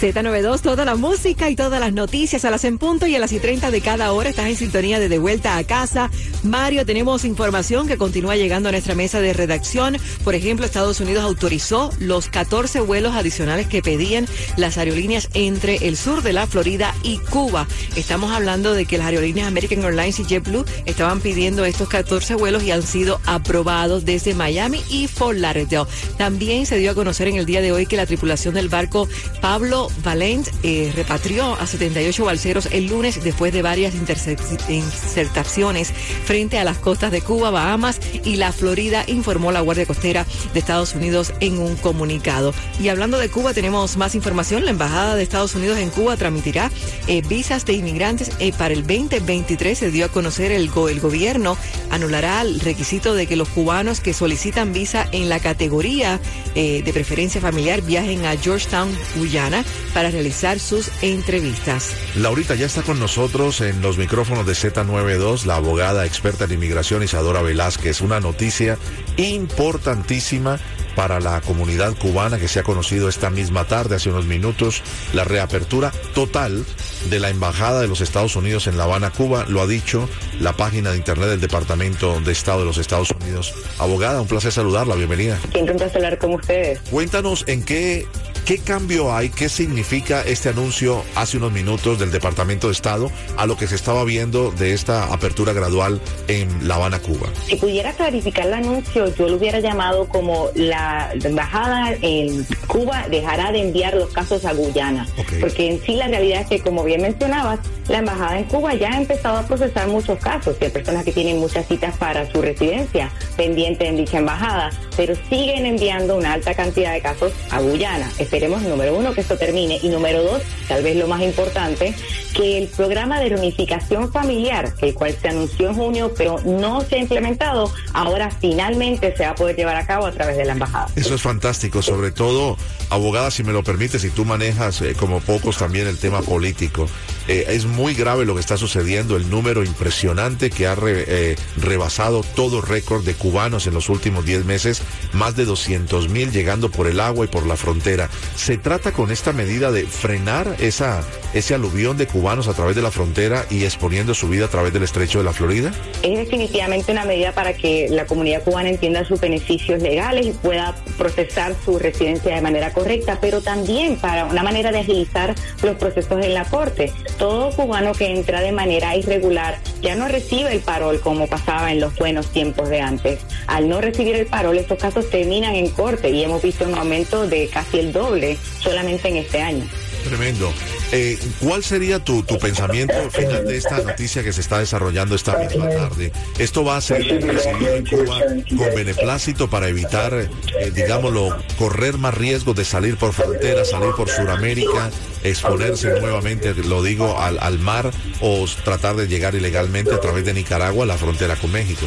Z92, toda la música y todas las noticias a las en punto y a las y 30 de cada hora. Estás en sintonía de De Vuelta a Casa. Mario, tenemos información que continúa llegando a nuestra mesa de redacción. Por ejemplo, Estados Unidos autorizó los 14 vuelos adicionales que pedían las aerolíneas entre el sur de la Florida y Cuba. Estamos hablando de que las aerolíneas American Airlines y JetBlue estaban pidiendo estos 14 vuelos y han sido aprobados desde Miami y Fort Lauderdale. También se dio a conocer en el día de hoy que la tripulación del barco Pablo Valent eh, repatrió a 78 balseros el lunes después de varias insertaciones frente a las costas de Cuba, Bahamas y la Florida, informó la Guardia Costera de Estados Unidos en un comunicado. Y hablando de Cuba, tenemos más información. La Embajada de Estados Unidos en Cuba transmitirá eh, visas de inmigrantes eh, para el 2023. Se dio a conocer el, el gobierno anulará el requisito de que los cubanos que solicitan visa en la categoría de preferencia familiar viajen a Georgetown, Guyana, para realizar sus entrevistas. Laurita ya está con nosotros en los micrófonos de Z92, la abogada experta en inmigración Isadora Velázquez. Una noticia importantísima para la comunidad cubana que se ha conocido esta misma tarde, hace unos minutos, la reapertura total de la Embajada de los Estados Unidos en La Habana, Cuba, lo ha dicho la página de internet del Departamento de Estado de los Estados Unidos. Abogada, un placer saludarla, bienvenida. Un placer hablar con ustedes. Cuéntanos en qué ¿Qué cambio hay? ¿Qué significa este anuncio hace unos minutos del Departamento de Estado a lo que se estaba viendo de esta apertura gradual en La Habana, Cuba? Si pudiera clarificar el anuncio, yo lo hubiera llamado como la embajada en Cuba dejará de enviar los casos a Guyana. Porque en sí la realidad es que, como bien mencionabas, la embajada en Cuba ya ha empezado a procesar muchos casos. Hay personas que tienen muchas citas para su residencia pendiente en dicha embajada, pero siguen enviando una alta cantidad de casos a Guyana esperemos, número uno, que esto termine. Y número dos, tal vez lo más importante, que el programa de reunificación familiar, el cual se anunció en junio, pero no se ha implementado, ahora finalmente se va a poder llevar a cabo a través de la embajada. Eso es fantástico, sobre todo, abogada, si me lo permite, si tú manejas eh, como pocos también el tema político. Eh, es muy grave lo que está sucediendo, el número impresionante que ha eh, rebasado todo récord de cubanos en los últimos 10 meses, más de 200 mil llegando por el agua y por la frontera. ¿Se trata con esta medida de frenar esa, ese aluvión de cubanos a través de la frontera y exponiendo su vida a través del estrecho de la Florida? Es definitivamente una medida para que la comunidad cubana entienda sus beneficios legales y pueda procesar su residencia de manera correcta, pero también para una manera de agilizar los procesos en la corte. Todo cubano que entra de manera irregular ya no recibe el parol como pasaba en los buenos tiempos de antes. Al no recibir el parol, estos casos terminan en corte y hemos visto un aumento de casi el doble solamente en este año. Tremendo. Eh, ¿Cuál sería tu, tu pensamiento final de esta noticia que se está desarrollando esta misma tarde? ¿Esto va a ser recibido en Cuba con beneplácito para evitar, eh, digámoslo, correr más riesgos de salir por frontera, salir por Sudamérica, exponerse nuevamente, lo digo, al, al mar o tratar de llegar ilegalmente a través de Nicaragua a la frontera con México?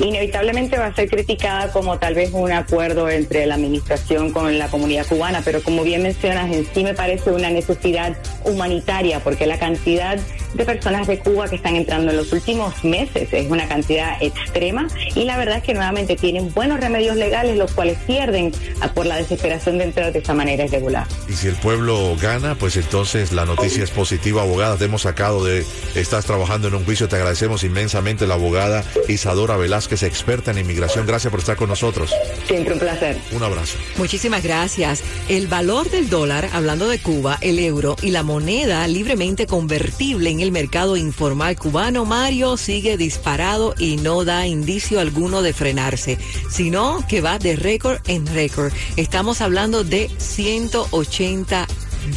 Inevitablemente va a ser criticada como tal vez un acuerdo entre la administración con la comunidad cubana, pero como bien mencionas, en sí me parece una necesidad humanitaria, porque la cantidad de personas de Cuba que están entrando en los últimos meses es una cantidad extrema y la verdad es que nuevamente tienen buenos remedios legales, los cuales pierden por la desesperación de entrar de esa manera irregular. Y si el pueblo gana, pues entonces la noticia es positiva, abogada. Te hemos sacado de, estás trabajando en un juicio, te agradecemos inmensamente la abogada Isadora Velázquez experta en inmigración. Gracias por estar con nosotros. Siempre un placer. Un abrazo. Muchísimas gracias. El valor del dólar, hablando de Cuba, el euro y la moneda libremente convertible en el mercado informal cubano, Mario, sigue disparado y no da indicio alguno de frenarse, sino que va de récord en récord. Estamos hablando de 180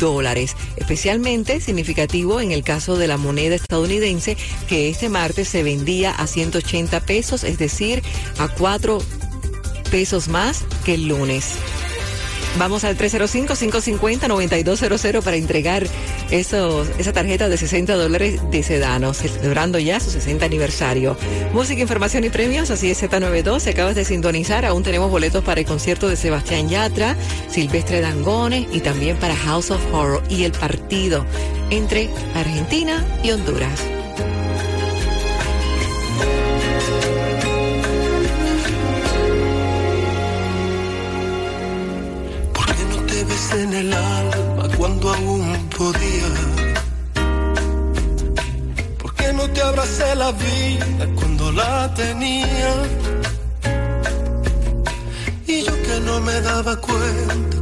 dólares. Especialmente significativo en el caso de la moneda estadounidense, que este martes se vendía a 180 pesos, es decir, a 4 pesos más que el lunes. Vamos al 305-550-9200 para entregar esos, esa tarjeta de 60 dólares de Sedano, celebrando ya su 60 aniversario. Música, información y premios, así es Z92, se acabas de sintonizar, aún tenemos boletos para el concierto de Sebastián Yatra, Silvestre Dangone y también para House of Horror y el partido entre Argentina y Honduras. Abracé la vida cuando la tenía? Y yo que no me daba cuenta